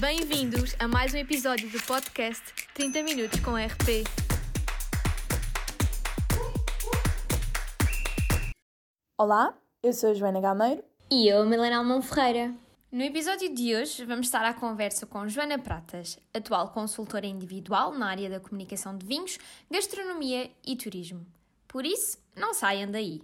Bem-vindos a mais um episódio do podcast 30 Minutos com RP. Olá, eu sou a Joana Gameiro. E eu, Milena Almão Ferreira. No episódio de hoje, vamos estar à conversa com Joana Pratas, atual consultora individual na área da comunicação de vinhos, gastronomia e turismo. Por isso, não saiam daí.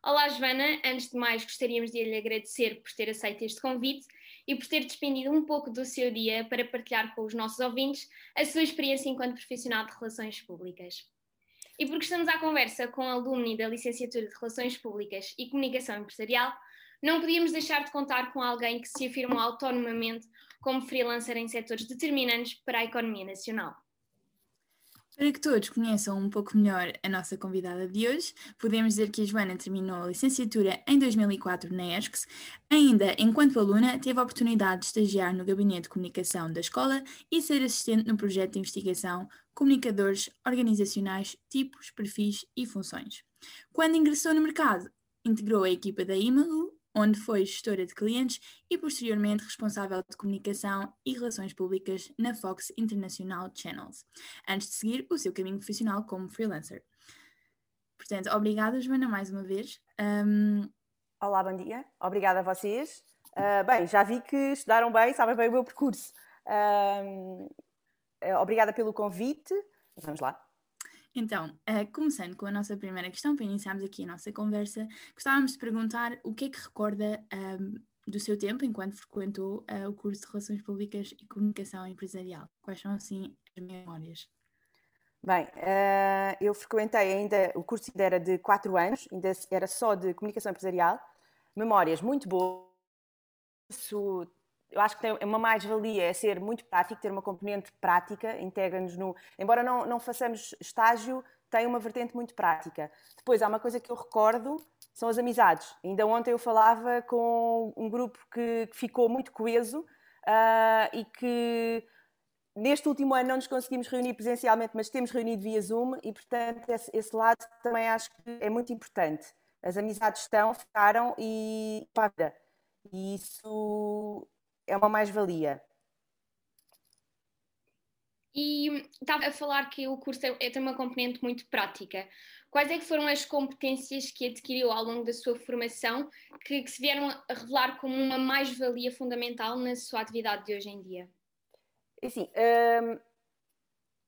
Olá, Joana. Antes de mais, gostaríamos de lhe agradecer por ter aceito este convite e por ter despendido um pouco do seu dia para partilhar com os nossos ouvintes a sua experiência enquanto profissional de relações públicas. E porque estamos à conversa com alumni da Licenciatura de Relações Públicas e Comunicação Empresarial, não podíamos deixar de contar com alguém que se afirmou autonomamente como freelancer em setores determinantes para a economia nacional. Para que todos conheçam um pouco melhor a nossa convidada de hoje, podemos dizer que a Joana terminou a licenciatura em 2004 na ESCS. Ainda enquanto aluna, teve a oportunidade de estagiar no gabinete de comunicação da escola e ser assistente no projeto de investigação Comunicadores Organizacionais, Tipos, Perfis e Funções. Quando ingressou no mercado, integrou a equipa da Imago onde foi gestora de clientes e posteriormente responsável de comunicação e relações públicas na Fox International Channels, antes de seguir o seu caminho profissional como freelancer. Portanto, obrigada, Joana, mais uma vez. Um... Olá, bom dia. Obrigada a vocês. Uh, bem, já vi que estudaram bem, sabem bem o meu percurso. Uh, obrigada pelo convite. Vamos lá. Então, uh, começando com a nossa primeira questão, para iniciarmos aqui a nossa conversa, gostávamos de perguntar o que é que recorda um, ehm, do seu tempo enquanto frequentou uh, o curso de Relações Públicas e Comunicação Empresarial. Quais são, assim, as memórias? Bem, uh, eu frequentei ainda, o curso ainda era de 4 anos, ainda era só de Comunicação Empresarial, memórias muito boas, eu acho que tem uma mais-valia é ser muito prático, ter uma componente prática, integra-nos no. Embora não, não façamos estágio, tem uma vertente muito prática. Depois, há uma coisa que eu recordo, são as amizades. Ainda ontem eu falava com um grupo que, que ficou muito coeso uh, e que neste último ano não nos conseguimos reunir presencialmente, mas temos reunido via Zoom e, portanto, esse, esse lado também acho que é muito importante. As amizades estão, ficaram e para. E isso é uma mais-valia. E estava a falar que o curso é, tem uma componente muito prática. Quais é que foram as competências que adquiriu ao longo da sua formação que, que se vieram a revelar como uma mais-valia fundamental na sua atividade de hoje em dia? Assim, hum,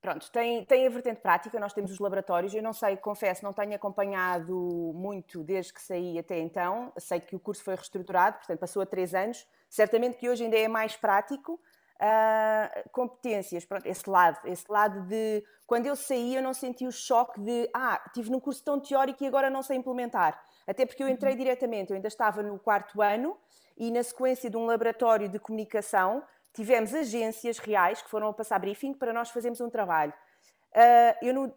pronto, tem, tem a vertente prática, nós temos os laboratórios, eu não sei, confesso, não tenho acompanhado muito desde que saí até então, sei que o curso foi reestruturado, portanto passou a três anos, Certamente que hoje ainda é mais prático. Uh, competências, pronto, esse lado, esse lado de quando eu saí eu não senti o choque de ah, tive num curso tão teórico e agora não sei implementar. Até porque eu uhum. entrei diretamente, eu ainda estava no quarto ano e na sequência de um laboratório de comunicação tivemos agências reais que foram a passar briefing para nós fazermos um trabalho. Uh, eu no,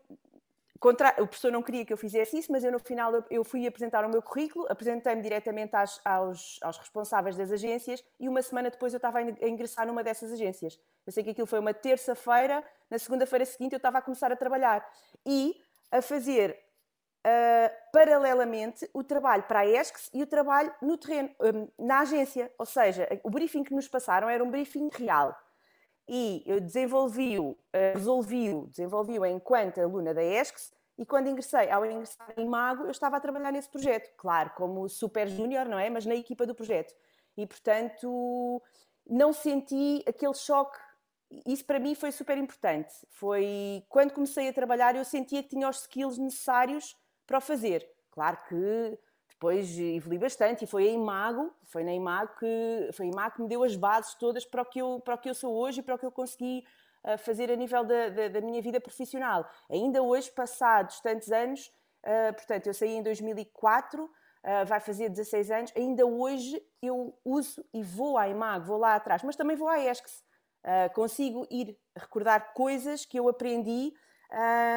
Contra... O professor não queria que eu fizesse isso, mas eu no final eu fui apresentar o meu currículo, apresentei-me diretamente às, aos, aos, responsáveis das agências e uma semana depois eu estava a ingressar numa dessas agências. Eu sei que aquilo foi uma terça-feira, na segunda-feira seguinte eu estava a começar a trabalhar e a fazer uh, paralelamente o trabalho para a ESCS e o trabalho no terreno, um, na agência. Ou seja, o briefing que nos passaram era um briefing real e eu desenvolvi-o, eh, resolvi-o, desenvolvi-o enquanto aluna da ESCS e quando ingressei, ao ingressar em Mago, eu estava a trabalhar nesse projeto, claro, como super júnior, não é? Mas na equipa do projeto. E, portanto, não senti aquele choque. Isso para mim foi super importante. Foi quando comecei a trabalhar, eu sentia que tinha os skills necessários para o fazer. Claro que depois evolui bastante e foi em Mago, foi na Imago que, foi Imago que me deu as bases todas para o que eu, para o que eu sou hoje e para o que eu consegui uh, fazer a nível da, da, da, minha vida profissional. Ainda hoje, passados tantos anos, uh, portanto, eu saí em 2004, uh, ah, vai fazer 16 anos, ainda hoje eu uso e vou à Imago, vou lá atrás, mas também vou à ESCS. consigo ir recordar coisas que eu aprendi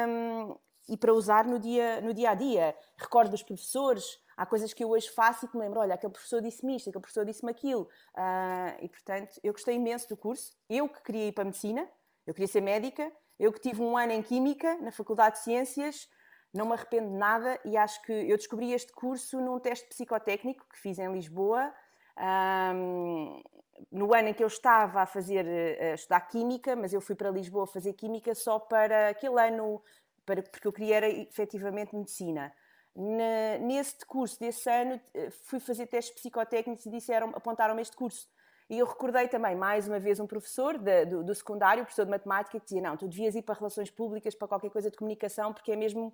um, e para usar no dia, no dia a dia. Recordo dos professores, há coisas que eu hoje faço e que me lembro, olha, aquele professor disse-me isto, aquele professor disse-me aquilo. Uh, e, portanto, eu gostei imenso do curso. Eu que queria ir para a medicina, eu queria ser médica, eu que tive um ano em Química, na Faculdade de Ciências, não me arrependo de nada e acho que eu descobri este curso num teste psicotécnico que fiz em Lisboa. Um, no ano em que eu estava a fazer, a estudar Química, mas eu fui para Lisboa fazer Química só para aquele ano, para, porque eu queria era efetivamente Medicina. Na, nesse curso desse ano, fui fazer testes psicotécnicos e disseram, apontaram-me este curso. E eu recordei também, mais uma vez, um professor de, do, do, secundário, professor de matemática, que dizia: Não, tu devias ir para relações públicas, para qualquer coisa de comunicação, porque é mesmo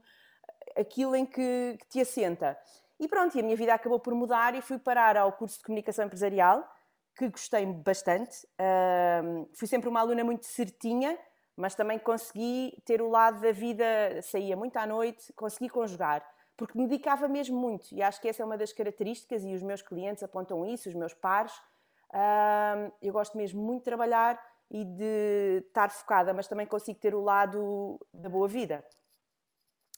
aquilo em que, que te assenta. E pronto, e a minha vida acabou por mudar e fui parar ao curso de comunicação empresarial, que gostei bastante. Uh, fui sempre uma aluna muito certinha, mas também consegui ter o lado da vida, saía muito à noite, consegui conjugar, porque me dedicava mesmo muito. E acho que essa é uma das características, e os meus clientes apontam isso, os meus pares eu gosto mesmo muito de trabalhar e de estar focada, mas também consigo ter o lado da boa vida.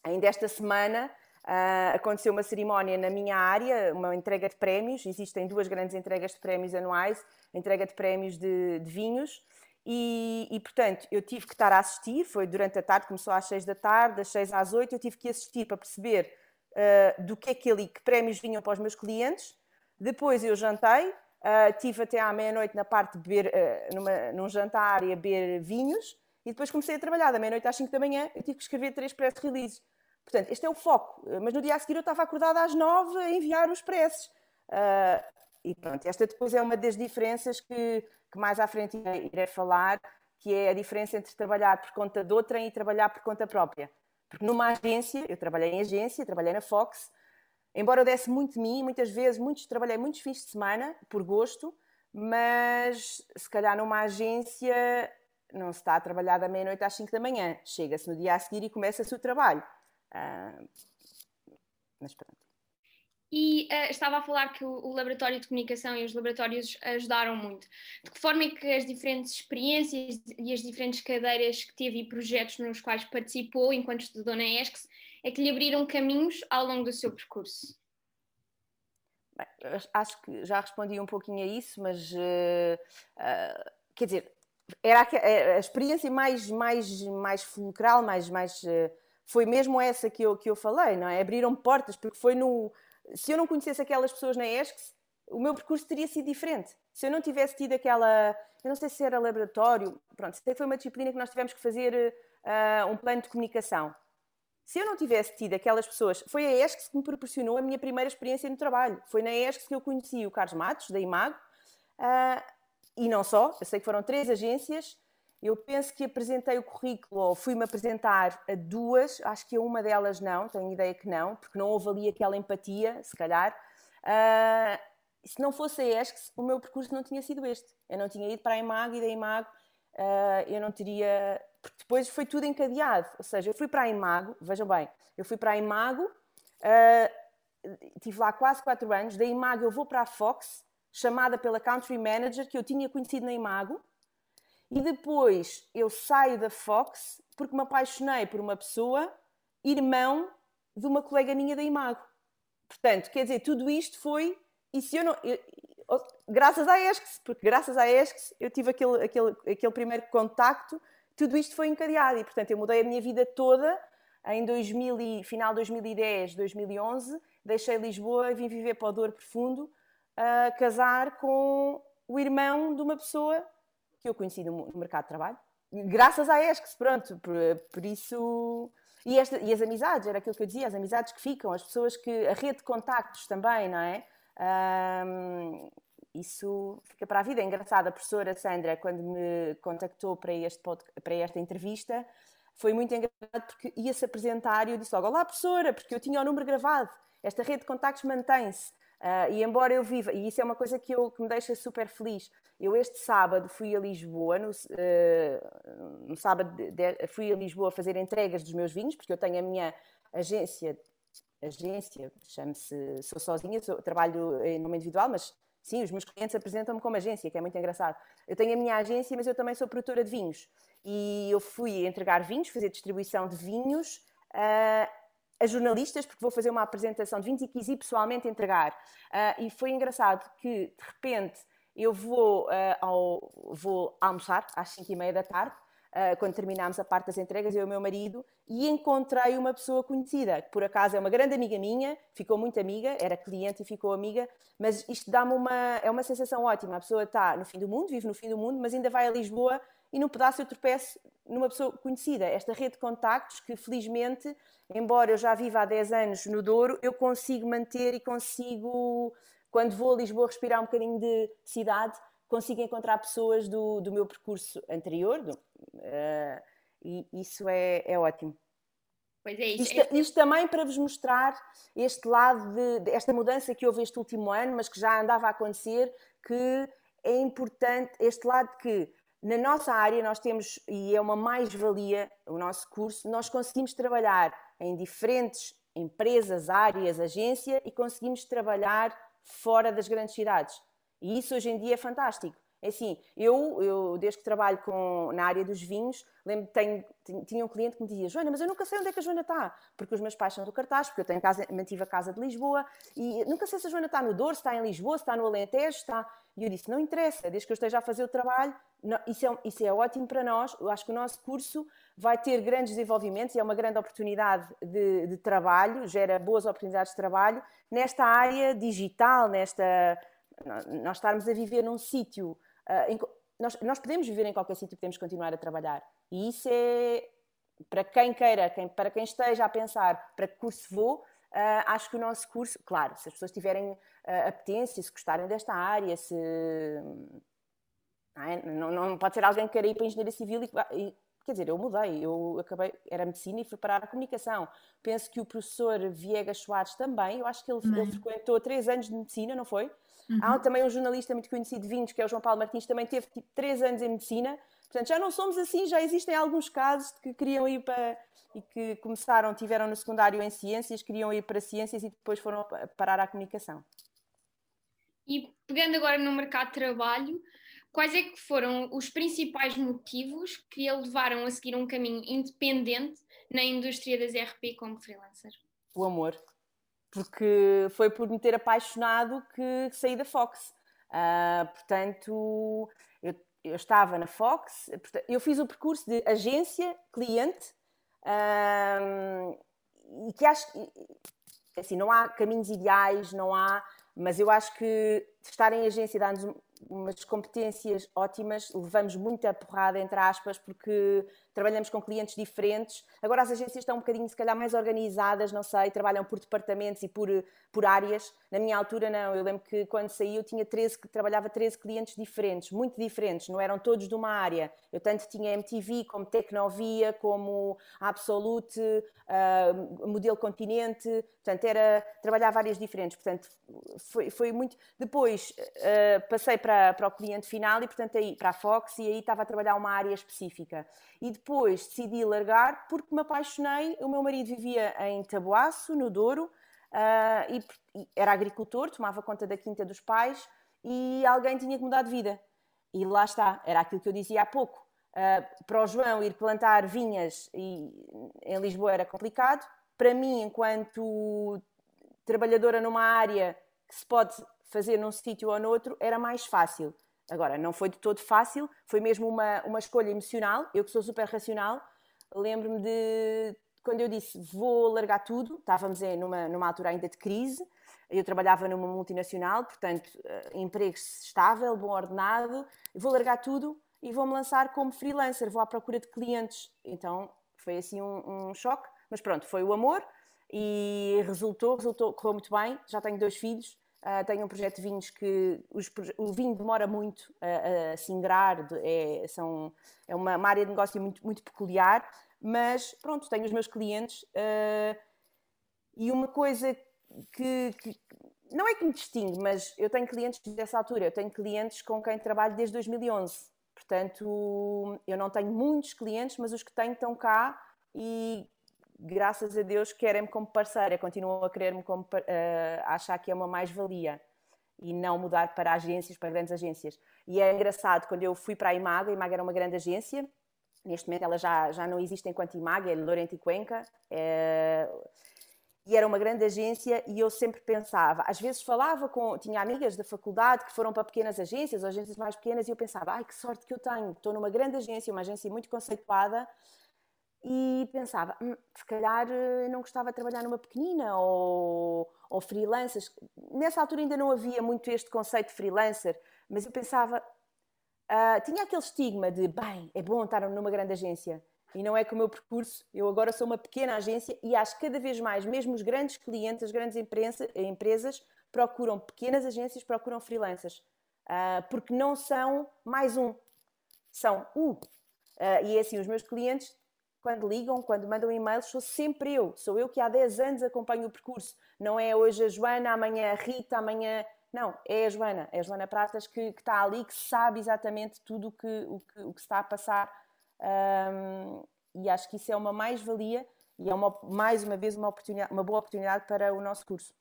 Ainda esta semana uh, aconteceu uma cerimónia na minha área, uma entrega de prémios. Existem duas grandes entregas de prémios anuais, entrega de prémios de, de vinhos. E, e, portanto, eu tive que estar a assistir, foi durante a tarde, começou às 6 da tarde, das 6 às 8, eu tive que assistir para perceber uh, do que é que ali, que prémios vinham para os meus clientes. Depois eu jantei, Uh, tive até à meia-noite na parte de beber, uh, numa, num jantar e a beber vinhos, e depois comecei a trabalhar da meia-noite às 5 da manhã. Eu tive que escrever três press releases. Portanto, este é o foco. Mas no dia a seguir eu estava acordada às 9 a enviar os presses. Uh, e pronto, esta depois é uma das diferenças que, que mais à frente irei, irei falar, que é a diferença entre trabalhar por conta de outrem e trabalhar por conta própria. Numa agência, eu trabalhei em agência, trabalhei na Fox, Embora eu desse muito de mim, muitas vezes, muitos, trabalhei muitos fins de semana, por gosto, mas se calhar numa agência não se está a trabalhar da meia-noite às 5 da manhã. Chega-se no dia a seguir e começa-se o trabalho. Uh, mas pronto. E uh, estava a falar que o, o, laboratório de comunicação e os laboratórios ajudaram muito. De que forma é que as diferentes experiências e as diferentes cadeiras que teve e projetos nos quais participou enquanto estudou na ESCS é que lhe abriram caminhos ao longo do seu percurso? Bem, acho que já respondi um pouquinho a isso, mas uh, uh, quer dizer, era a, a, experiência mais, mais, mais fulcral, mais, mais foi mesmo essa que eu, que eu falei, não é? Abriram portas, porque foi no. Se eu não conhecesse aquelas pessoas na ESCS, o meu percurso teria sido diferente. Se eu não tivesse tido aquela. Eu não sei se era laboratório, pronto, sei que foi uma disciplina que nós tivemos que fazer um plano de comunicação. Se eu não tivesse tido aquelas pessoas, foi a ESC que me proporcionou a minha primeira experiência no trabalho. Foi na ESC que eu conheci o Carlos Matos, da Imago, uh, e não só, eu sei que foram três agências. Eu penso que apresentei o currículo, ou fui-me apresentar a duas, acho que a uma delas não, tenho ideia que não, porque não houve ali aquela empatia, se calhar. Uh, se não fosse a ESC, o meu percurso não tinha sido este. Eu não tinha ido para a Imago e da Imago uh, eu não teria porque depois foi tudo encadeado. Ou seja, eu fui para a Imago, vejam bem, eu fui para a Imago, uh, tive lá quase 4 anos, da Imago eu vou para a Fox, chamada pela Country Manager, que eu tinha conhecido na Imago, e depois eu saio da Fox porque me apaixonei por uma pessoa, irmão de uma colega minha da Imago. Portanto, quer dizer, tudo isto foi. E se eu não. Eu, graças à ESCS, porque graças à ESCS eu tive aquele, aquele, aquele primeiro contacto tudo isto foi encadeado e, portanto, eu mudei a minha vida toda em 2000 e, final de 2010, 2011. Deixei Lisboa e vim viver para o Douro Profundo, a casar com o irmão de uma pessoa que eu conheci no, no mercado de trabalho. Graças à ESCS, pronto, por, por isso. E, esta, e, as amizades, era aquilo que eu dizia, as amizades que ficam, as pessoas que. a rede de contactos também, não é? Um, isso fica para a vida. É engraçado, a professora Sandra, quando me contactou para, este para esta entrevista, foi muito engraçado porque ia-se apresentar e eu disse logo: Olá, professora, porque eu tinha o número gravado, esta rede de contactos mantém-se. Uh, e embora eu viva, e isso é uma coisa que, eu, que me deixa super feliz. Eu este sábado fui a Lisboa, no, uh, no sábado de, de, fui a Lisboa fazer entregas dos meus vinhos, porque eu tenho a minha agência, agência, chamo-se, sou sozinha, sou, trabalho em nome individual, mas Sim, os meus clientes apresentam-me como agência, que é muito engraçado. Eu tenho a minha agência, mas eu também sou produtora de vinhos. E eu fui entregar vinhos, fazer distribuição de vinhos uh, a jornalistas, porque vou fazer uma apresentação de vinhos e quis ir pessoalmente entregar. Uh, e foi engraçado que, de repente, eu vou, uh, ao, vou almoçar às 5 e meia da tarde uh, quando terminámos a parte das entregas, eu e o meu marido, e encontrei uma pessoa conhecida, que por acaso é uma grande amiga minha, ficou muito amiga, era cliente e ficou amiga, mas isto dá-me uma, é uma sensação ótima. A pessoa está no fim do mundo, vive no fim do mundo, mas ainda vai a Lisboa e num pedaço eu tropeço numa pessoa conhecida. Esta rede de contactos que, felizmente, embora eu já viva há 10 anos no Douro, eu consigo manter e consigo, quando vou a Lisboa respirar um bocadinho de cidade, consigo encontrar pessoas do, do meu percurso anterior, do, uh, e isso é, é ótimo. Pois é, isso. Isto, isto, também para vos mostrar este lado de, de, esta mudança que houve este último ano, mas que já andava a acontecer, que é importante este lado que na nossa área nós temos, e é uma mais-valia o nosso curso, nós conseguimos trabalhar em diferentes empresas, áreas, agência e conseguimos trabalhar fora das grandes cidades. E isso hoje em dia é fantástico. É assim, eu, eu desde que trabalho com, na área dos vinhos, lembro tenho, tinha um cliente que me dizia, Joana, mas eu nunca sei onde é que a Joana está, porque os meus pais são do cartaz, porque eu tenho casa, mantive a casa de Lisboa, e nunca sei se a Joana está no Douro, se está em Lisboa, se está no Alentejo, está... E eu disse, não interessa, desde que eu esteja a fazer o trabalho, não, isso, é, isso é ótimo para nós, eu acho que o nosso curso vai ter grandes desenvolvimentos e é uma grande oportunidade de, de trabalho, gera boas oportunidades de trabalho nesta área digital, nesta nós estarmos a viver num sítio, uh, nós, nós, podemos viver em qualquer sítio, podemos continuar a trabalhar. E isso é, para quem queira, quem, para quem esteja a pensar para que curso vou, uh, acho que o nosso curso, claro, se as pessoas tiverem uh, apetência, se gostarem desta área, se. Não, é? não, não, pode ser alguém que queira ir para a engenharia civil e, e quer dizer, eu mudei, eu acabei, era medicina e fui parar a comunicação. Penso que o professor Viegas Soares também, eu acho que ele, ele frequentou três anos de medicina, não foi? Uhum. Há também um jornalista muito conhecido de vinhos, que é o João Paulo Martins, também teve tipo, três anos em medicina. Portanto, já não somos assim, já existem alguns casos de que queriam ir para. E que começaram, tiveram no secundário em ciências, queriam ir para ciências e depois foram parar à comunicação. E pegando agora no mercado de trabalho, quais é que foram os principais motivos que a levaram a seguir um caminho independente na indústria das RP como freelancer? O amor porque foi por me ter apaixonado que saí da Fox. Uh, portanto, eu, eu, estava na Fox, eu fiz o percurso de agência, cliente, uh, e que acho que assim, não há caminhos ideais, não há, mas eu acho que estar em agência dá-nos umas competências ótimas, levamos muita porrada, entre aspas, porque trabalhamos com clientes diferentes. Agora as agências estão um bocadinho, se calhar, mais organizadas, não sei, trabalham por departamentos e por, por áreas. Na minha altura, não. Eu lembro que quando saí eu tinha 13, trabalhava 13 clientes diferentes, muito diferentes, não eram todos de uma área. Eu tanto tinha MTV, como Tecnovia, como Absolute, uh, Modelo Continente, portanto, era, trabalhava áreas diferentes. Portanto, foi, foi muito... Depois uh, passei para, para o cliente final e, portanto, aí para a Fox e aí estava a trabalhar uma área específica. E depois decidi largar porque me apaixonei. O meu marido vivia em Taboaço, no Douro, uh, e, era agricultor, tomava conta da quinta dos pais e alguém tinha que mudar de vida. E lá está, era aquilo que eu dizia há pouco. Uh, para o João ir plantar vinhas e, em Lisboa era complicado. Para mim, enquanto trabalhadora numa área que se pode fazer num sítio ou noutro, era mais fácil. Agora, não foi de todo fácil, foi mesmo uma, uma escolha emocional. Eu que sou super racional, lembro-me de quando eu disse vou largar tudo, estávamos em, numa, numa altura ainda de crise, eu trabalhava numa multinacional, portanto, uh, emprego estável, bom ordenado, vou largar tudo e vou-me lançar como freelancer, vou à procura de clientes. Então, foi assim um, um choque, mas pronto, foi o amor e resultou, resultou, correu muito bem, já tenho dois filhos, Uh, tenho um projeto de vinhos que os, o vinho demora muito a, a se ingrar, é, são, é uma, uma, área de negócio muito, muito peculiar, mas pronto, tenho os meus clientes uh, e uma coisa que, que, não é que me distingue, mas eu tenho clientes dessa altura, eu tenho clientes com quem trabalho desde 2011, portanto eu não tenho muitos clientes, mas os que tenho estão cá e graças a Deus, querem-me como parceira, continuam a querer-me como uh, achar que é uma mais-valia e não mudar para agências, para grandes agências. E é engraçado, quando eu fui para a Imaga, a Imaga era uma grande agência, neste momento ela já, já não existe enquanto Imaga, é Lorente e Cuenca, é... e era uma grande agência e eu sempre pensava, às vezes falava com, tinha amigas da faculdade que foram para pequenas agências, ou agências mais pequenas, e eu pensava, ai que sorte que eu tenho, estou numa grande agência, uma agência muito conceituada, e pensava, hum, se calhar eh, não gostava de trabalhar numa pequenina ou, ou freelancers. Nessa altura ainda não havia muito este conceito de freelancer, mas eu pensava, uh, tinha aquele estigma de, bem, é bom estar numa grande agência. E não é que o meu percurso, eu agora sou uma pequena agência e acho cada vez mais, mesmo os grandes clientes, as grandes empresa, empresas, procuram pequenas agências, procuram freelancers. Uh, porque não são mais um, são o. Uh, e é assim, os meus clientes, quando ligam, quando mandam e-mails, sou sempre eu. Sou eu que há 10 anos acompanho o percurso. Não é hoje a Joana, amanhã a Rita, amanhã. Não, é a Joana, é a Joana Pratas que, que está ali, que sabe exatamente tudo que, o que, o que está a passar um, e acho que isso é uma mais-valia e é uma, mais uma vez uma, oportunidade, uma boa oportunidade para o nosso curso.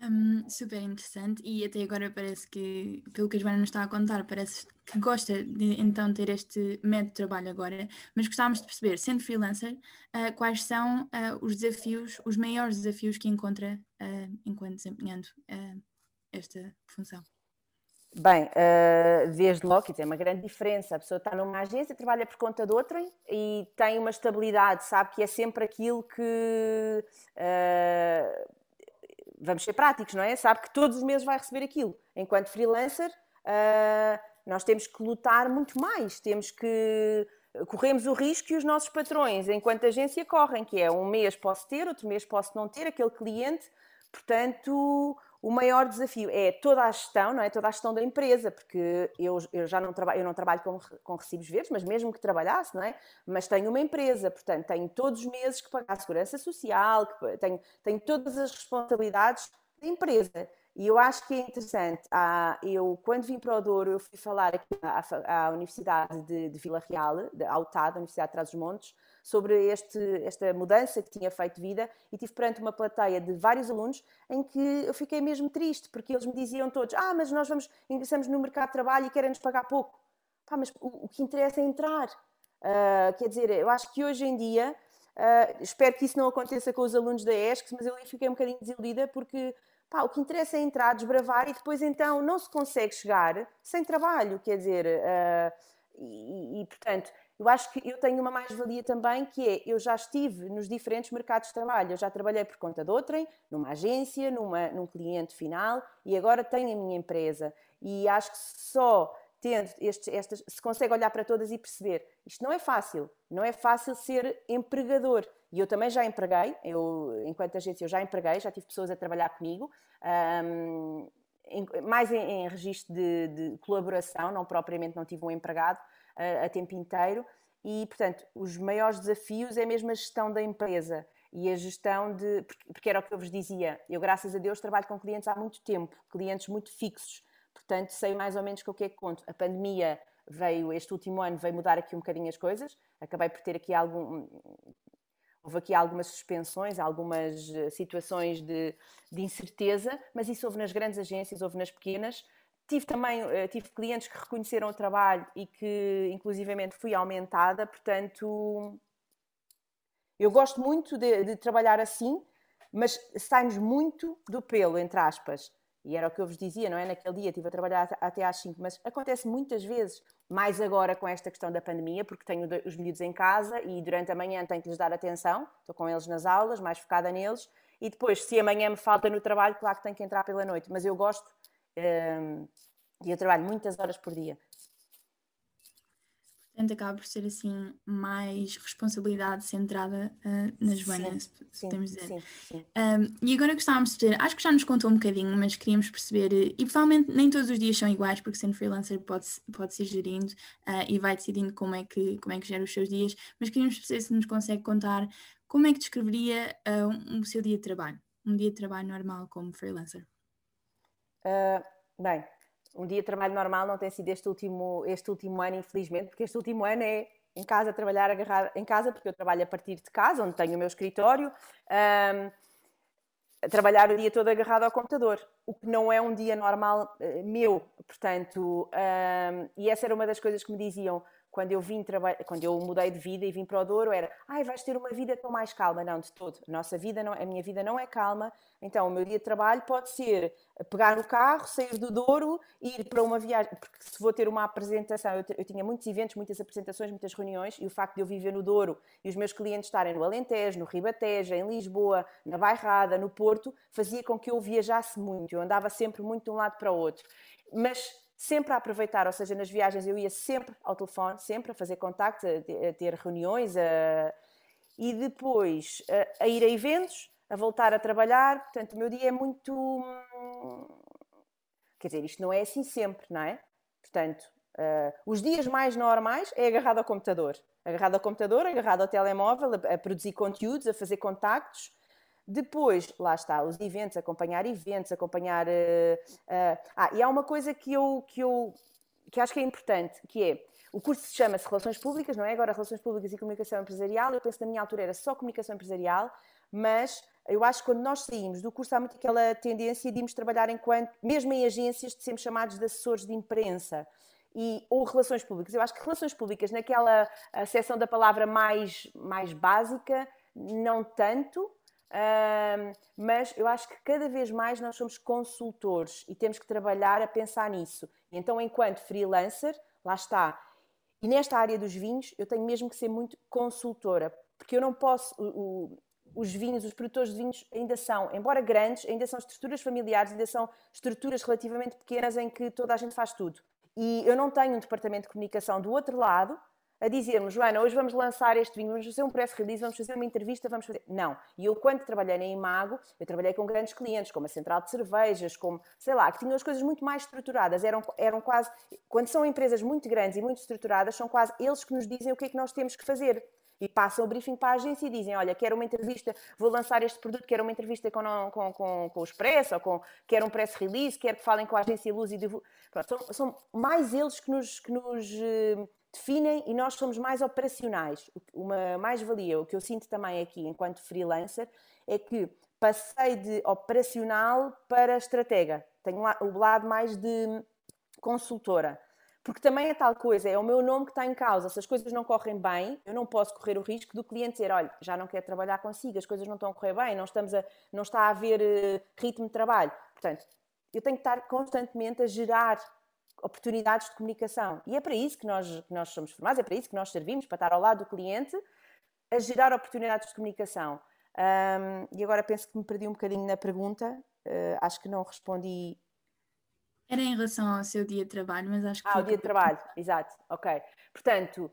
Um, super interessante e até agora parece que, pelo que a Joana nos está a contar, parece que gosta de então ter este método de trabalho agora, mas gostávamos de perceber, sendo freelancer, uh, quais são uh, os desafios, os maiores desafios que encontra uh, enquanto desempenhando esta função. Bem, desde logo, dizer, é uma grande diferença. A pessoa está numa agência, trabalha por conta de outra e tem uma estabilidade, sabe que é sempre aquilo que. Vamos ser práticos, não é? Sabe que todos os meses vai receber aquilo. Enquanto freelancer, uh, nós temos que lutar muito mais, temos que. Corremos o risco que os nossos patrões, enquanto agência, correm, que é um mês posso ter, outro mês posso não ter aquele cliente, portanto o maior desafio é toda a gestão, não é? Toda a gestão da empresa, porque eu, eu já não trabalho, eu não trabalho com, com recibos verdes, mas mesmo que trabalhasse, não é? Mas tenho uma empresa, portanto, tenho todos os meses que pagar a segurança social, que tenho, tenho todas as responsabilidades da empresa. E eu acho que é interessante. Ah, eu, quando vim para o Douro, eu fui falar aqui à, à Universidade de, de Vila Real, à UTAD, Universidade de Trás-os-Montes, sobre este, esta mudança que tinha feito vida e tive perante uma plateia de vários alunos em que eu fiquei mesmo triste, porque eles me diziam todos: Ah, mas nós vamos, ingressamos no mercado de trabalho e querem-nos pagar pouco. Pá, mas o, o, que interessa é entrar. Uh, quer dizer, eu acho que hoje em dia, uh, espero que isso não aconteça com os alunos da ESC, mas eu fiquei um bocadinho desiludida porque pá, o que interessa é entrar, desbravar e depois então não se consegue chegar sem trabalho, quer dizer, uh, e, e, portanto eu acho que eu tenho uma mais-valia também, que é, eu já estive nos diferentes mercados de trabalho, eu já trabalhei por conta de outrem, numa agência, numa, num cliente final, e agora tenho a minha empresa. E acho que só tendo estes, estas, se consegue olhar para todas e perceber, isto não é fácil, não é fácil ser empregador. E eu também já empreguei, eu, enquanto agência, eu já empreguei, já tive pessoas a trabalhar comigo, um, mais em, em registro de, de, colaboração, não propriamente não tive um empregado, a, tempo inteiro. E, portanto, os maiores desafios é mesmo a gestão da empresa e a gestão de. Porque era o que eu vos dizia, eu, graças a Deus, trabalho com clientes há muito tempo, clientes muito fixos, portanto, sei mais ou menos com o que é que conto. A pandemia veio, este último ano, veio mudar aqui um bocadinho as coisas, acabei por ter aqui algum. Houve aqui algumas suspensões, algumas eh, situações de, de incerteza, mas isso houve nas grandes agências, houve nas pequenas. Tive também uh, tive clientes que reconheceram o trabalho e que, inclusivamente, fui aumentada. Portanto, eu gosto muito de, de trabalhar assim, mas sai-nos muito do pelo, entre aspas. E era o que eu vos dizia, não é? Naquele dia estive a trabalhar até às 5, mas acontece muitas vezes, mais agora com esta questão da pandemia, porque tenho os miúdos em casa e durante a manhã tenho que lhes dar atenção, estou com eles nas aulas, mais focada neles, e depois, se amanhã me falta no trabalho, claro que tenho que entrar pela noite, mas eu gosto e eu trabalho muitas horas por dia. Portanto, acaba por ser assim mais responsabilidade centrada uh, na Joana, sim, se podemos dizer. Sim, sim. Um, e agora gostávamos de perceber, acho que já nos contou um bocadinho, mas queríamos perceber, e provavelmente nem todos os dias são iguais, porque sendo freelancer pode, pode ser gerindo uh, e vai decidindo como é, que, como é que gera os seus dias, mas queríamos perceber se nos consegue contar como é que descreveria uh, um, o seu dia de trabalho, um dia de trabalho normal como freelancer. Uh, bem, um dia de trabalho normal não tem sido este último, este último ano, infelizmente, porque este último ano é em casa, trabalhar agarrado em casa, porque eu trabalho a partir de casa, onde tenho o meu escritório, um, trabalhar o dia todo agarrado ao computador, o que não é um dia normal uh, meu, portanto, um, e essa era uma das coisas que me diziam, quando eu vim quando eu mudei de vida e vim para o Douro, era ai, vais ter uma vida tão mais calma. Não, de todo. A nossa vida não, a minha vida não é calma. Então, o meu dia de trabalho pode ser pegar no carro, sair do Douro, ir para uma viagem, porque se vou ter uma apresentação, eu, eu tinha muitos eventos, muitas apresentações, muitas reuniões, e o facto de eu viver no Douro e os meus clientes estarem no Alentejo, no Ribatejo, em Lisboa, na Bairrada, no Porto, fazia com que eu viajasse muito. Eu andava sempre muito de um lado para o outro. Mas sempre a aproveitar, ou seja, nas viagens eu ia sempre ao telefone, sempre a fazer contactos, a, ter reuniões, a, e depois a, a, ir a eventos, a voltar a trabalhar. Portanto, o meu dia é muito. Quer dizer, isto não é assim sempre, não é? Portanto, uh, os dias mais normais é agarrado ao computador. Agarrado ao computador, agarrado ao telemóvel, a, a produzir conteúdos, a fazer contactos depois, lá está, os eventos, acompanhar eventos, acompanhar. Uh, uh, ah, e há uma coisa que eu, que eu que acho que é importante, que é o curso chama-se Relações Públicas, não é? Agora Relações Públicas e Comunicação Empresarial. Eu penso que na minha altura era só comunicação empresarial, mas eu acho que quando nós saímos do curso há muito aquela tendência de irmos trabalhar enquanto, mesmo em agências, de sermos chamados de assessores de imprensa. E, ou relações públicas. Eu acho que relações públicas, naquela seção da palavra mais, mais básica, não tanto, mas eu acho que cada vez mais nós somos consultores e temos que trabalhar a pensar nisso. Então, enquanto freelancer, lá está. E nesta área dos vinhos, eu tenho mesmo que ser muito consultora, porque eu não posso. O, o, os vinhos, os produtores de vinhos ainda são, embora grandes, ainda são estruturas familiares, ainda são estruturas relativamente pequenas em que toda a gente faz tudo. E eu não tenho um departamento de comunicação do outro lado a dizer-me, Joana, hoje vamos lançar este vinho, vamos fazer um press release, vamos fazer uma entrevista, vamos fazer. Não. E eu, quando trabalhei na Imago, eu trabalhei com grandes clientes, como a Central de Cervejas, como, sei lá, que tinham as coisas muito mais estruturadas. Eram, eram quase. Quando são empresas muito grandes e muito estruturadas, são quase eles que nos dizem o que é que nós temos que fazer. E passam o briefing para a agência e dizem: Olha, quero uma entrevista, vou lançar este produto, quero uma entrevista com, com, com, com o Expresso, ou com, quero um press release, quero que falem com a agência Luz e Pronto, são, são mais eles que nos, que nos eh, definem e nós somos mais operacionais. Uma mais-valia, o que eu sinto também aqui enquanto freelancer, é que passei de operacional para estratega. Tenho o lado mais de consultora. Porque também é tal coisa, é o meu nome que está em causa. Se as coisas não correm bem, eu não posso correr o risco do cliente dizer: olha, já não quer trabalhar consigo, as coisas não estão a correr bem, não, estamos a, não está a haver uh, ritmo de trabalho. Portanto, eu tenho que estar constantemente a gerar oportunidades de comunicação. E é para isso que nós, que nós somos formados, é para isso que nós servimos, para estar ao lado do cliente, a gerar oportunidades de comunicação. Um, e agora penso que me perdi um bocadinho na pergunta, uh, acho que não respondi. Era em relação ao seu dia de trabalho, mas acho que. Ah, o dia de trabalho, exato, ok. Portanto,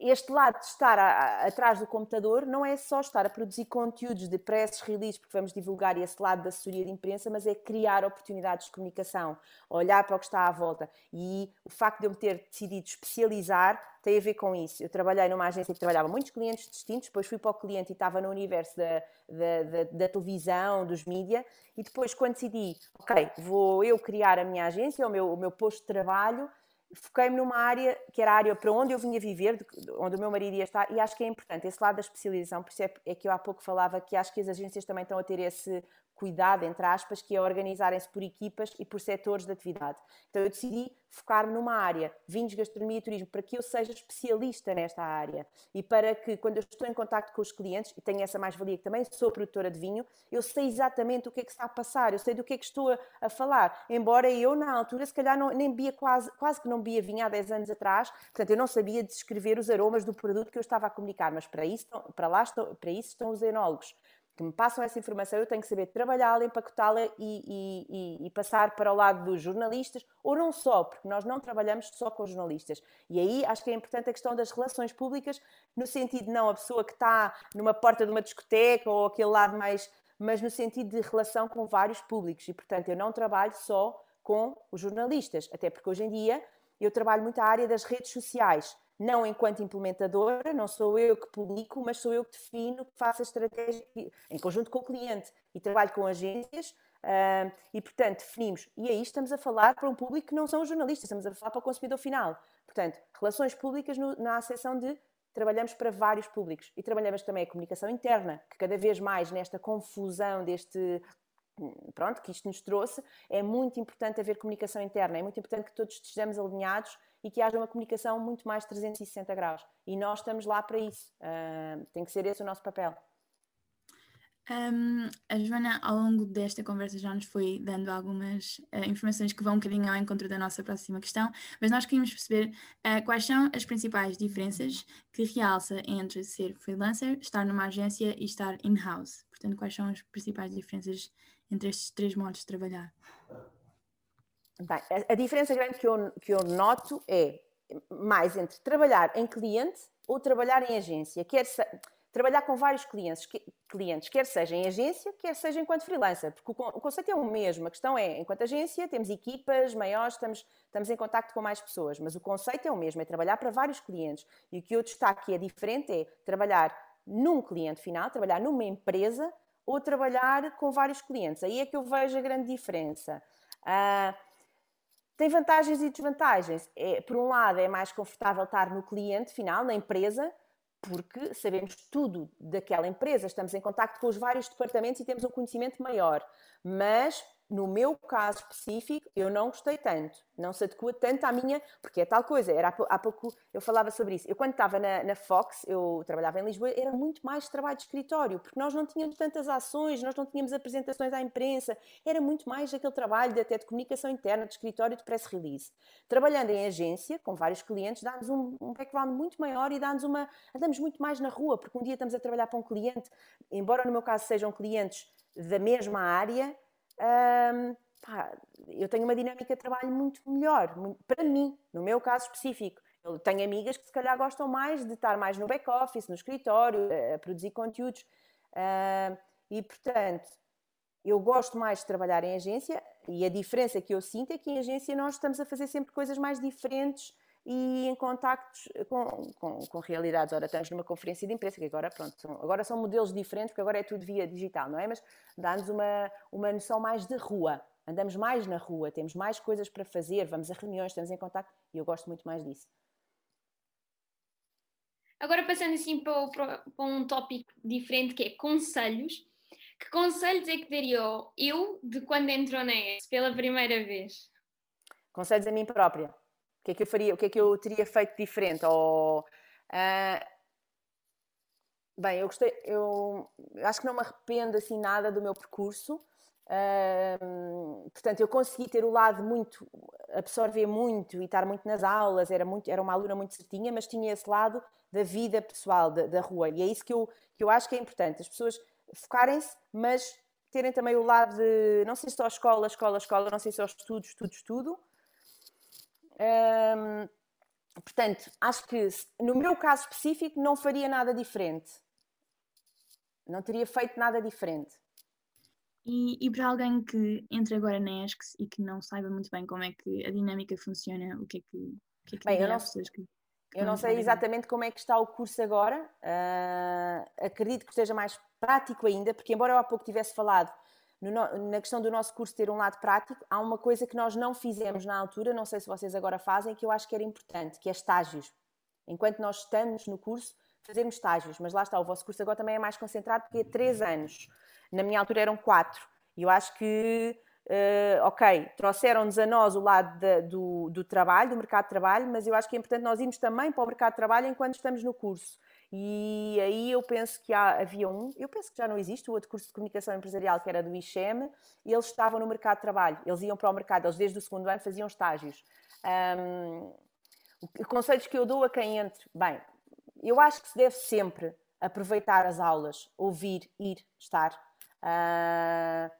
este lado de estar a, a, atrás do computador não é só estar a produzir conteúdos de press release, porque vamos divulgar esse lado da assessoria de imprensa, mas é criar oportunidades de comunicação, olhar para o que está à volta. E o facto de eu me ter decidido especializar tem a ver com isso. Eu trabalhei numa agência que trabalhava muitos clientes distintos, depois fui para o cliente e estava no universo da, da, da, da televisão, dos mídias, e depois, quando decidi, ok, vou eu criar a minha agência, o meu, o meu posto de trabalho foquei-me numa área que era a área para onde eu vinha viver, onde o meu marido ia estar, e acho que é importante esse lado da especialização, por isso é, é que eu há pouco falava que acho que as agências também estão a ter esse cuidado, entre aspas, que é organizarem-se por equipas e por setores de atividade. Então eu decidi focar-me numa área, vinhos, gastronomia e turismo, para que eu seja especialista nesta área e para que quando eu estou em contato com os clientes, e tenho essa mais-valia que também sou produtora de vinho, eu sei exatamente o que é que está a passar, eu sei do que é que estou a, a falar, embora eu na altura se calhar não, nem bia quase, quase que não bia vinho há 10 anos atrás, portanto eu não sabia descrever os aromas do produto que eu estava a comunicar, mas para isso, para lá para isso estão os enólogos que me passam essa informação, eu tenho que saber trabalhá-la, empacotá-la e, e, e, passar para o lado dos jornalistas, ou não só, porque nós não trabalhamos só com jornalistas. E aí acho que é importante a questão das relações públicas, no sentido não a pessoa que está numa porta de uma discoteca ou aquele lado mais, mas no sentido de relação com vários públicos. E portanto eu não trabalho só com os jornalistas, até porque hoje em dia eu trabalho muito a área das redes sociais não enquanto implementadora, não sou eu que publico, mas sou eu que defino, que faço a estratégia em conjunto com o cliente e trabalho com agências uh, e, portanto, definimos. E aí estamos a falar para um público que não são os jornalistas, estamos a falar para o consumidor final. Portanto, relações públicas no, na acessão de trabalhamos para vários públicos e trabalhamos também a comunicação interna, que cada vez mais nesta confusão deste pronto, que isto nos trouxe, é muito importante haver comunicação interna, é muito importante que todos estejamos alinhados e que haja uma comunicação muito mais 360 graus. E nós estamos lá para isso. Uh, tem que ser esse o nosso papel. Um, a Joana, ao longo desta conversa, já nos foi dando algumas uh, informações que vão um bocadinho ao encontro da nossa próxima questão, mas nós queríamos perceber uh, quais são as principais diferenças que realça entre ser freelancer, estar numa agência e estar in-house. Portanto, quais são as principais diferenças entre estes três modos de trabalhar? Bem, a, a diferença grande que eu, que eu noto é mais entre trabalhar em cliente ou trabalhar em agência. Quer trabalhar com vários clientes, que, clientes, quer seja em agência, quer seja enquanto freelancer, porque o, o, conceito é o mesmo. A questão é, enquanto agência, temos equipas maiores, estamos, estamos em contato com mais pessoas, mas o conceito é o mesmo, é trabalhar para vários clientes. E o que eu destaco que é diferente é trabalhar num cliente final, trabalhar numa empresa ou trabalhar com vários clientes. Aí é que eu vejo a grande diferença. Uh, tem vantagens e desvantagens. É, por um lado, é mais confortável estar no cliente final, na empresa, porque sabemos tudo daquela empresa, estamos em contato com os vários departamentos e temos um conhecimento maior. Mas no meu caso específico, eu não gostei tanto, não se adequa tanto à minha, porque é tal coisa, era há pouco eu falava sobre isso. Eu quando estava na, na, Fox, eu trabalhava em Lisboa, era muito mais trabalho de escritório, porque nós não tínhamos tantas ações, nós não tínhamos apresentações à imprensa, era muito mais aquele trabalho de, até de comunicação interna, de escritório, de press release. Trabalhando em agência, com vários clientes, dá-nos um, um background muito maior e dá-nos uma... andamos muito mais na rua, porque um dia estamos a trabalhar para um cliente, embora no meu caso sejam clientes da mesma área, pá, eu tenho uma dinâmica de trabalho muito melhor, muito, para mim, no meu caso específico. Eu tenho amigas que se calhar gostam mais de estar mais no back-office, no escritório, a produzir conteúdos. E, portanto, eu gosto mais de trabalhar em agência e a diferença que eu sinto é que em agência nós estamos a fazer sempre coisas mais diferentes e em contactos com, com, com, realidades. Ora, estamos numa conferência de imprensa, que agora, pronto, são, agora são modelos diferentes, porque agora é tudo via digital, não é? Mas dá-nos uma, uma noção mais de rua. Andamos mais na rua, temos mais coisas para fazer, vamos a reuniões, estamos em contato e eu gosto muito mais disso. Agora, passando assim para, para, para um tópico diferente, que é conselhos. Que conselhos é que daria eu de quando entrou na ES pela primeira vez? Conselhos a mim própria que é que eu faria, o que é que eu teria feito diferente? Ou, uh, bem, eu gostei, eu acho que não me arrependo assim nada do meu percurso. Uh, portanto, eu consegui ter o lado muito, absorver muito e estar muito nas aulas, era, muito, era uma aluna muito certinha, mas tinha esse lado da vida pessoal, da, da rua. E é isso que eu, que eu acho que é importante, as pessoas focarem-se, mas terem também o lado de, não sei se só escola, escola, escola, não sei se só estudo, estudo, estudo, Hum, portanto, acho que no meu caso específico não faria nada diferente. Não teria feito nada diferente. E, e para alguém que entra agora na ESCS e que não saiba muito bem como é que a dinâmica funciona, o que é que, o que, é que bem, eu não, pessoas que, que eu não sei exatamente como é que está o curso agora. Uh, acredito que esteja mais prático ainda, porque embora eu há pouco tivesse falado no, na questão do nosso curso ter um lado prático, há uma coisa que nós não fizemos na altura, não sei se vocês agora fazem, que eu acho que era importante, que é estágios. Enquanto nós estamos no curso, fazemos estágios, mas lá está, o vosso curso agora também é mais concentrado porque é três anos. Na minha altura eram quatro. E eu acho que, uh, ok, trouxeram-nos a nós o lado de, do, do trabalho, do mercado de trabalho, mas eu acho que é importante nós irmos também para o mercado de trabalho enquanto estamos no curso. E aí eu penso que há, havia um, eu penso que já não existe, o outro curso de comunicação empresarial que era do ICHEM, e eles estavam no mercado de trabalho, eles iam para o mercado, eles desde o segundo ano faziam estágios. Um, conselhos que eu dou a quem entre, bem, eu acho que se deve sempre aproveitar as aulas, ouvir, ir, estar. Uh,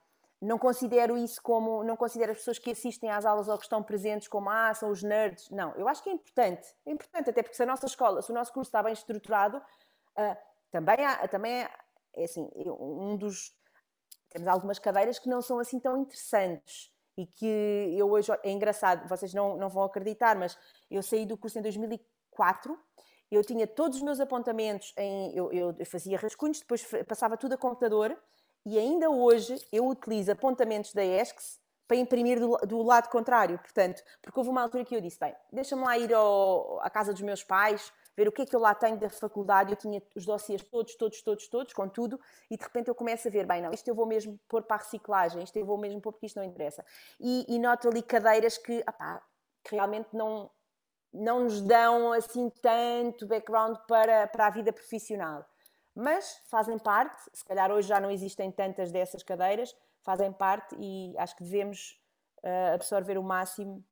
não considero isso como, não considero as pessoas que assistem às aulas ou que estão presentes como, ah, são os nerds. Não, eu acho que é importante. É importante, até porque se a nossa escola, se o nosso curso está bem estruturado, uh, também há, também há, é assim, um dos, temos algumas cadeiras que não são assim tão interessantes e que eu hoje, é engraçado, vocês não, não vão acreditar, mas eu saí do curso em 2004 eu tinha todos os meus apontamentos em. Eu, eu, fazia rascunhos, depois passava tudo a computador e ainda hoje eu utilizo apontamentos da ESCS para imprimir do, do, lado contrário. Portanto, porque houve uma altura que eu disse: bem, deixa-me lá ir ao, à casa dos meus pais, ver o que é que eu lá tenho da faculdade. Eu tinha os dossiês todos, todos, todos, todos, com tudo, e de repente eu começo a ver, bem, não, isto eu vou mesmo pôr para a reciclagem, isto eu vou mesmo pôr porque isto não interessa. E, e noto ali cadeiras que, opá, que realmente não, não nos dão assim tanto background para, para a vida profissional. Mas fazem parte, se calhar hoje já não existem tantas dessas cadeiras, fazem parte e acho que devemos uh, absorver o máximo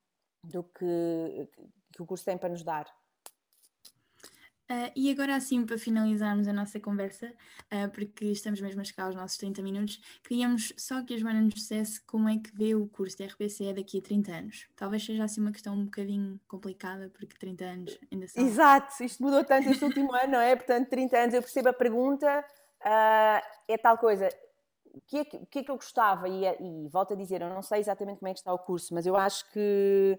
do que, que o curso tem para nos dar. Uh, e agora, assim, para finalizarmos a nossa conversa, uh, porque estamos mesmo a chegar aos nossos 30 minutos, queríamos só que a Joana nos dissesse como é que vê o curso de RPC daqui a 30 anos. Talvez seja assim uma questão um bocadinho complicada, porque 30 anos ainda são. Exato, isto mudou tanto este último ano, não é? Portanto, 30 anos, eu percebo a pergunta, uh, é tal coisa. O que, é que, o que é que eu gostava? E, e volto a dizer, eu não sei exatamente como é que está o curso, mas eu acho que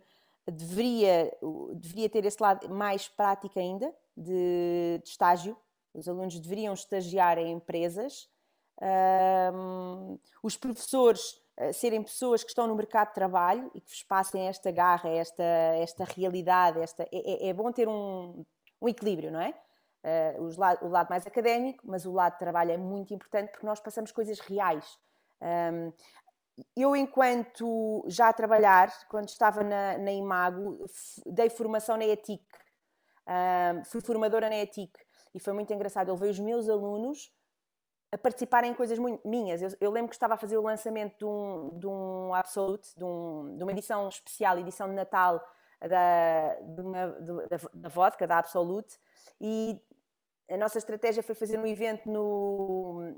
deveria, deveria ter esse lado mais prático ainda, de, de estágio. Os alunos deveriam estagiar em empresas. Um, os professores uh, serem pessoas que estão no mercado de trabalho e que vos passem esta garra, esta, esta realidade. Esta, é, é, é bom ter um, um equilíbrio, não é? Uh, o lado mais académico, mas o lado de trabalho é muito importante porque nós passamos coisas reais. Um, eu, enquanto já a trabalhar, quando estava na, na Imago, dei formação na ETIC, fui formadora na ETIC e foi muito engraçado. Eu vejo os meus alunos a participarem em coisas minhas. Eu, eu, lembro que estava a fazer o lançamento de um, de um Absolute, de, um, de uma edição especial, edição de Natal da, de uma, da, da vodka, da Absolute, e a nossa estratégia foi fazer um evento no,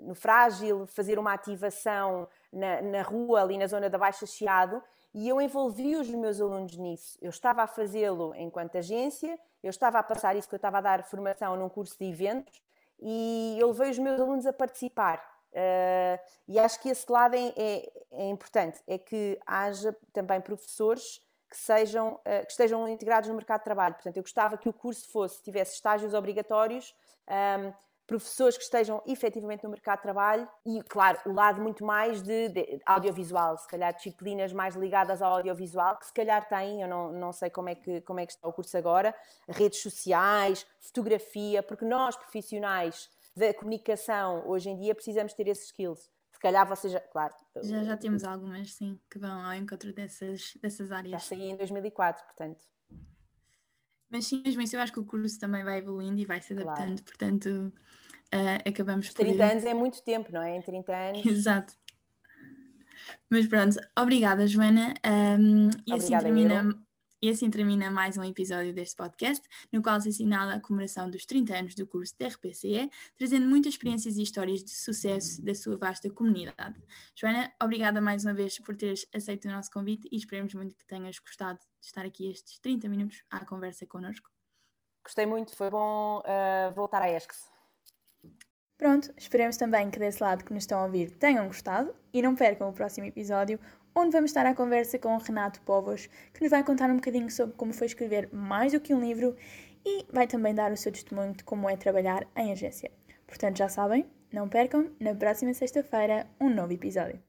no Frágil, fazer uma ativação na, na rua, ali na zona da Baixa Chiado, e eu envolvi os meus alunos nisso. Eu estava a fazê-lo enquanto agência, eu estava a passar isso que eu estava a dar formação num curso de eventos e eu levei os meus alunos a participar. Uh, e acho que esse lado é, é, é, importante, é que haja também professores que, sejam, uh, que estejam integrados no mercado de trabalho. Portanto, eu gostava que o curso fosse, tivesse estágios obrigatórios, um, professores que estejam efetivamente no mercado de trabalho e, claro, o lado muito mais de, de, audiovisual, se calhar disciplinas mais ligadas ao audiovisual, que se calhar têm, eu não, não sei como é, que, como é que está o curso agora, redes sociais, fotografia, porque nós, profissionais da comunicação, hoje em dia precisamos ter esses skills. Se calhar vocês já, claro. Já, já temos algumas, sim, que vão ao encontro dessas, dessas áreas. Já saí em 2004, portanto. Mas sim, mesmo isso eu acho que o curso também vai evoluindo e vai se adaptando, claro. portanto uh, acabamos por. 30 anos é muito tempo, não é? Em 30 anos. Exato. Mas pronto, obrigada Joana. Um, e assim obrigada, assim termina, e assim termina mais um episódio deste podcast, no qual se assinala a comemoração dos 30 anos do curso de RPCE, trazendo muitas experiências e histórias de sucesso da sua vasta comunidade. Joana, obrigada mais uma vez por teres aceito o nosso convite e esperemos muito que tenhas gostado de estar aqui estes 30 minutos à conversa connosco. Gostei muito, foi bom uh, voltar a ESCS. Pronto, esperemos também que desse lado que nos estão a ouvir tenham gostado e não percam o próximo episódio onde vamos estar à conversa com o Renato Povos, que nos vai contar um bocadinho sobre como foi escrever mais do que um livro e vai também dar o seu testemunho de como é trabalhar em agência. Portanto, já sabem, não percam, na próxima sexta-feira, um novo episódio.